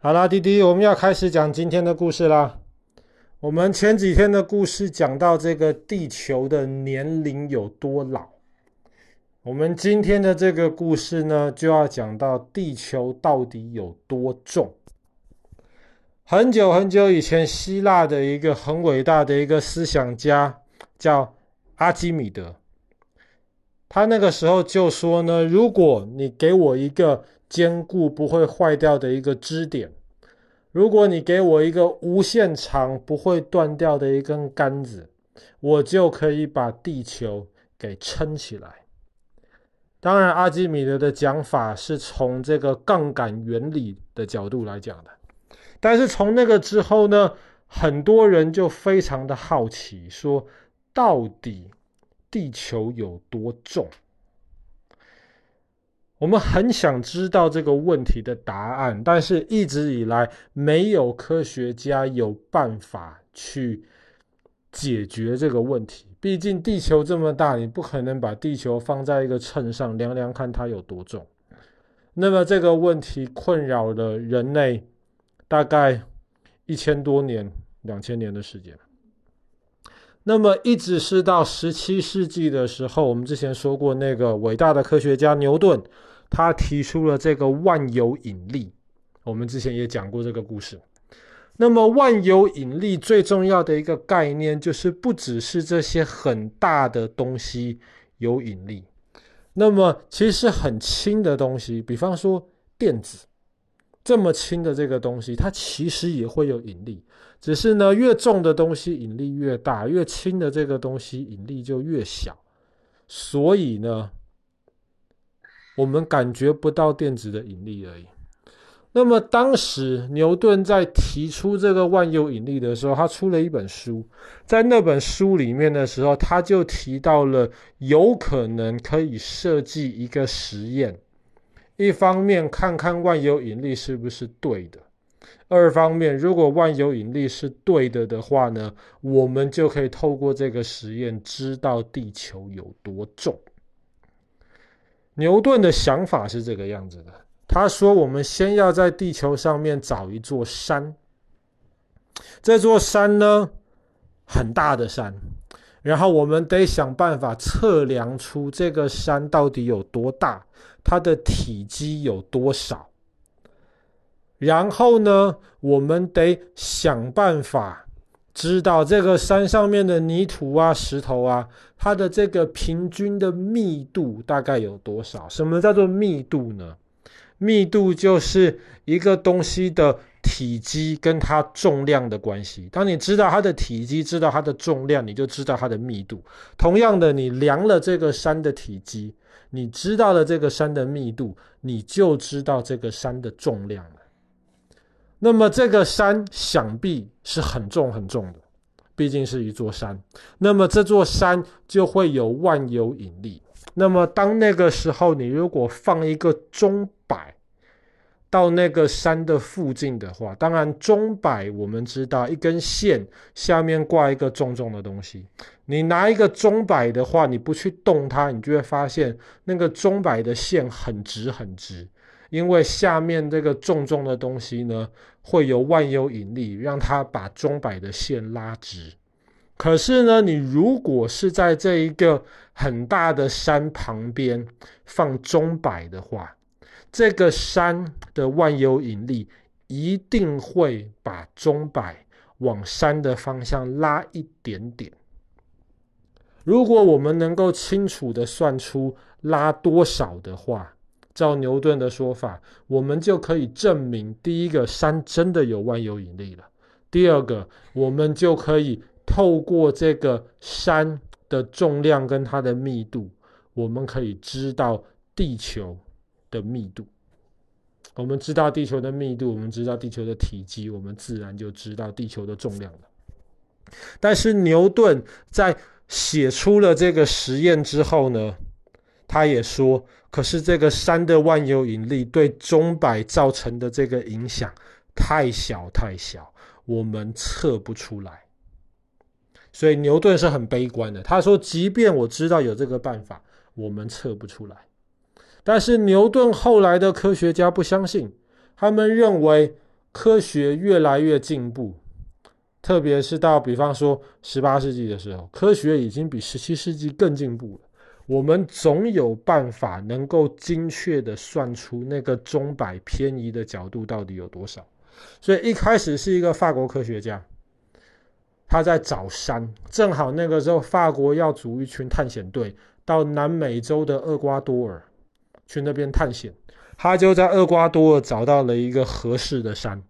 好啦，弟弟，我们要开始讲今天的故事啦。我们前几天的故事讲到这个地球的年龄有多老，我们今天的这个故事呢，就要讲到地球到底有多重。很久很久以前，希腊的一个很伟大的一个思想家叫阿基米德，他那个时候就说呢，如果你给我一个坚固不会坏掉的一个支点。如果你给我一个无限长不会断掉的一根杆子，我就可以把地球给撑起来。当然，阿基米德的讲法是从这个杠杆原理的角度来讲的。但是从那个之后呢，很多人就非常的好奇，说到底地球有多重？我们很想知道这个问题的答案，但是一直以来没有科学家有办法去解决这个问题。毕竟地球这么大，你不可能把地球放在一个秤上量量看它有多重。那么这个问题困扰了人类大概一千多年、两千年的时间。那么一直是到十七世纪的时候，我们之前说过那个伟大的科学家牛顿。他提出了这个万有引力，我们之前也讲过这个故事。那么万有引力最重要的一个概念，就是不只是这些很大的东西有引力，那么其实很轻的东西，比方说电子，这么轻的这个东西，它其实也会有引力，只是呢，越重的东西引力越大，越轻的这个东西引力就越小，所以呢。我们感觉不到电子的引力而已。那么当时牛顿在提出这个万有引力的时候，他出了一本书，在那本书里面的时候，他就提到了有可能可以设计一个实验，一方面看看万有引力是不是对的，二方面如果万有引力是对的的话呢，我们就可以透过这个实验知道地球有多重。牛顿的想法是这个样子的，他说：“我们先要在地球上面找一座山，这座山呢，很大的山，然后我们得想办法测量出这个山到底有多大，它的体积有多少，然后呢，我们得想办法。”知道这个山上面的泥土啊、石头啊，它的这个平均的密度大概有多少？什么叫做密度呢？密度就是一个东西的体积跟它重量的关系。当你知道它的体积，知道它的重量，你就知道它的密度。同样的，你量了这个山的体积，你知道了这个山的密度，你就知道这个山的重量了。那么这个山想必是很重很重的，毕竟是一座山。那么这座山就会有万有引力。那么当那个时候，你如果放一个钟摆到那个山的附近的话，当然钟摆我们知道一根线下面挂一个重重的东西。你拿一个钟摆的话，你不去动它，你就会发现那个钟摆的线很直很直。因为下面这个重重的东西呢，会有万有引力，让它把钟摆的线拉直。可是呢，你如果是在这一个很大的山旁边放钟摆的话，这个山的万有引力一定会把钟摆往山的方向拉一点点。如果我们能够清楚地算出拉多少的话，照牛顿的说法，我们就可以证明，第一个山真的有万有引力了。第二个，我们就可以透过这个山的重量跟它的密度，我们可以知道地球的密度。我们知道地球的密度，我们知道地球的体积，我们自然就知道地球的重量了。但是牛顿在写出了这个实验之后呢，他也说。可是这个山的万有引力对钟摆造成的这个影响太小太小，我们测不出来。所以牛顿是很悲观的。他说，即便我知道有这个办法，我们测不出来。但是牛顿后来的科学家不相信，他们认为科学越来越进步，特别是到比方说十八世纪的时候，科学已经比十七世纪更进步了。我们总有办法能够精确地算出那个钟摆偏移的角度到底有多少。所以一开始是一个法国科学家，他在找山，正好那个时候法国要组一群探险队到南美洲的厄瓜多尔去那边探险，他就在厄瓜多尔找到了一个合适的山。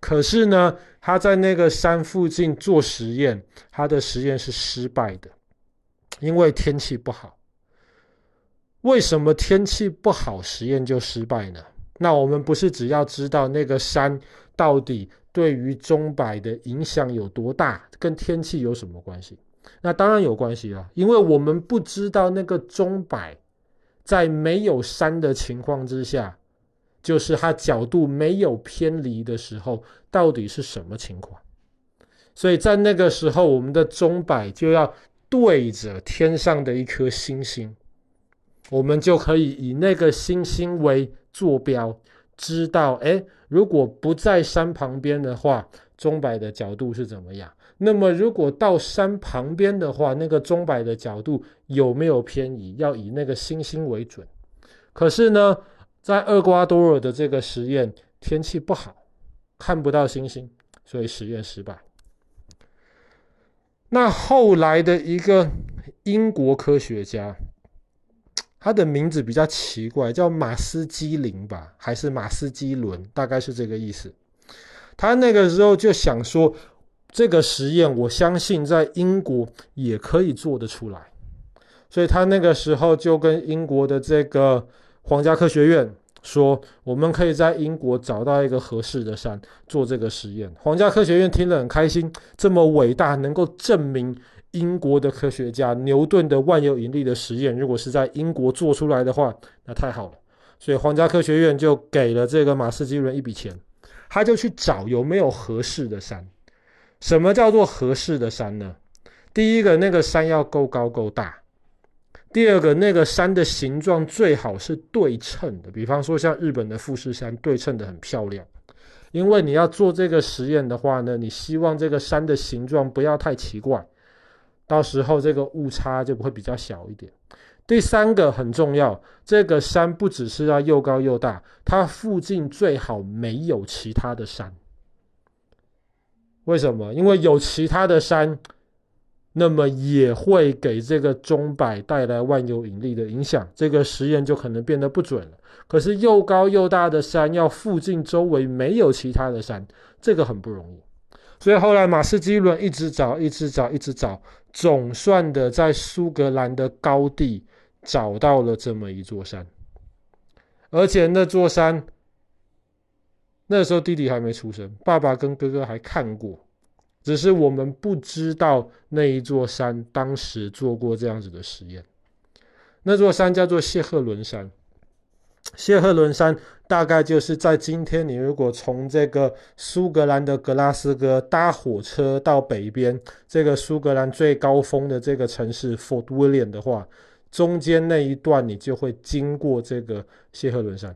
可是呢，他在那个山附近做实验，他的实验是失败的，因为天气不好。为什么天气不好，实验就失败呢？那我们不是只要知道那个山到底对于钟摆的影响有多大，跟天气有什么关系？那当然有关系啊，因为我们不知道那个钟摆在没有山的情况之下，就是它角度没有偏离的时候，到底是什么情况？所以在那个时候，我们的钟摆就要对着天上的一颗星星。我们就可以以那个星星为坐标，知道，诶，如果不在山旁边的话，钟摆的角度是怎么样？那么如果到山旁边的话，那个钟摆的角度有没有偏移？要以那个星星为准。可是呢，在厄瓜多尔的这个实验，天气不好，看不到星星，所以实验失败。那后来的一个英国科学家。他的名字比较奇怪，叫马斯基林吧，还是马斯基伦？大概是这个意思。他那个时候就想说，这个实验我相信在英国也可以做得出来，所以他那个时候就跟英国的这个皇家科学院说，我们可以在英国找到一个合适的山做这个实验。皇家科学院听了很开心，这么伟大，能够证明。英国的科学家牛顿的万有引力的实验，如果是在英国做出来的话，那太好了。所以皇家科学院就给了这个马斯基伦一笔钱，他就去找有没有合适的山。什么叫做合适的山呢？第一个，那个山要够高够大；第二个，那个山的形状最好是对称的，比方说像日本的富士山，对称的很漂亮。因为你要做这个实验的话呢，你希望这个山的形状不要太奇怪。到时候这个误差就不会比较小一点。第三个很重要，这个山不只是要又高又大，它附近最好没有其他的山。为什么？因为有其他的山，那么也会给这个钟摆带来万有引力的影响，这个实验就可能变得不准了。可是又高又大的山，要附近周围没有其他的山，这个很不容易。所以后来马斯基伦一直找，一直找，一直找，总算的在苏格兰的高地找到了这么一座山，而且那座山那时候弟弟还没出生，爸爸跟哥哥还看过，只是我们不知道那一座山当时做过这样子的实验。那座山叫做谢赫伦山。谢赫伦山大概就是在今天，你如果从这个苏格兰的格拉斯哥搭火车到北边这个苏格兰最高峰的这个城市 Fort William 的话，中间那一段你就会经过这个谢赫伦山。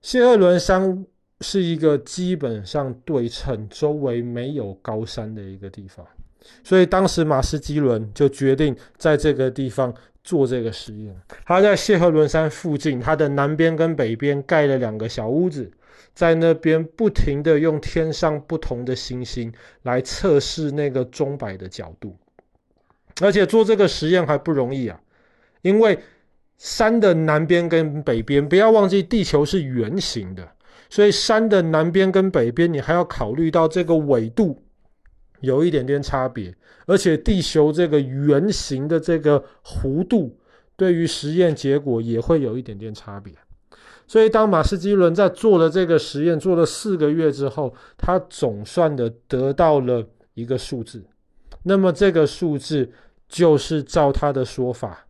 谢赫伦山是一个基本上对称、周围没有高山的一个地方，所以当时马斯基伦就决定在这个地方。做这个实验，他在谢赫伦山附近，他的南边跟北边盖了两个小屋子，在那边不停的用天上不同的星星来测试那个钟摆的角度，而且做这个实验还不容易啊，因为山的南边跟北边，不要忘记地球是圆形的，所以山的南边跟北边，你还要考虑到这个纬度。有一点点差别，而且地球这个圆形的这个弧度，对于实验结果也会有一点点差别。所以，当马斯基伦在做了这个实验，做了四个月之后，他总算的得到了一个数字。那么，这个数字就是照他的说法，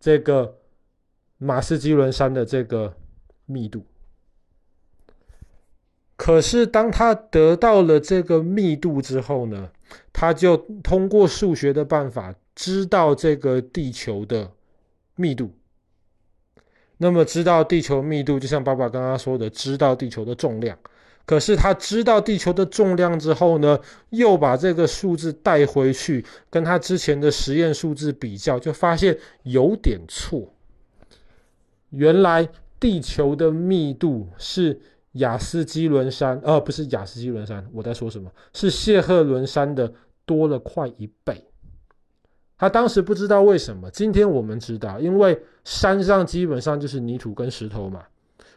这个马斯基伦山的这个密度。可是，当他得到了这个密度之后呢，他就通过数学的办法知道这个地球的密度。那么，知道地球密度，就像爸爸刚刚说的，知道地球的重量。可是他知道地球的重量之后呢，又把这个数字带回去，跟他之前的实验数字比较，就发现有点错。原来地球的密度是雅斯基伦山，呃，不是雅斯基伦山，我在说什么？是谢赫伦山的多了快一倍。他当时不知道为什么，今天我们知道，因为山上基本上就是泥土跟石头嘛。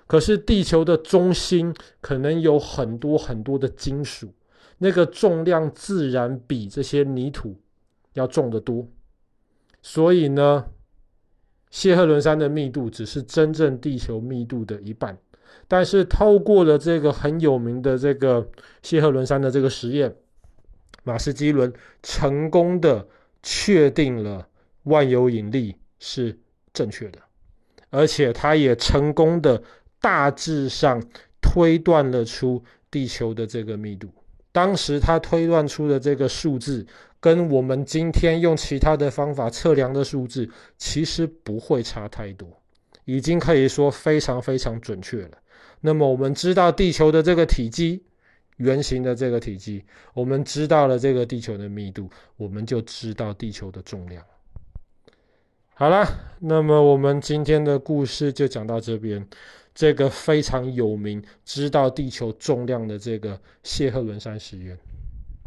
可是地球的中心可能有很多很多的金属，那个重量自然比这些泥土要重得多。所以呢，谢赫伦山的密度只是真正地球密度的一半。但是透过了这个很有名的这个谢赫伦山的这个实验，马斯基伦成功的确定了万有引力是正确的，而且他也成功的。大致上推断了出地球的这个密度。当时他推断出的这个数字，跟我们今天用其他的方法测量的数字，其实不会差太多，已经可以说非常非常准确了。那么我们知道地球的这个体积，圆形的这个体积，我们知道了这个地球的密度，我们就知道地球的重量。好了，那么我们今天的故事就讲到这边。这个非常有名，知道地球重量的这个谢赫伦山实验。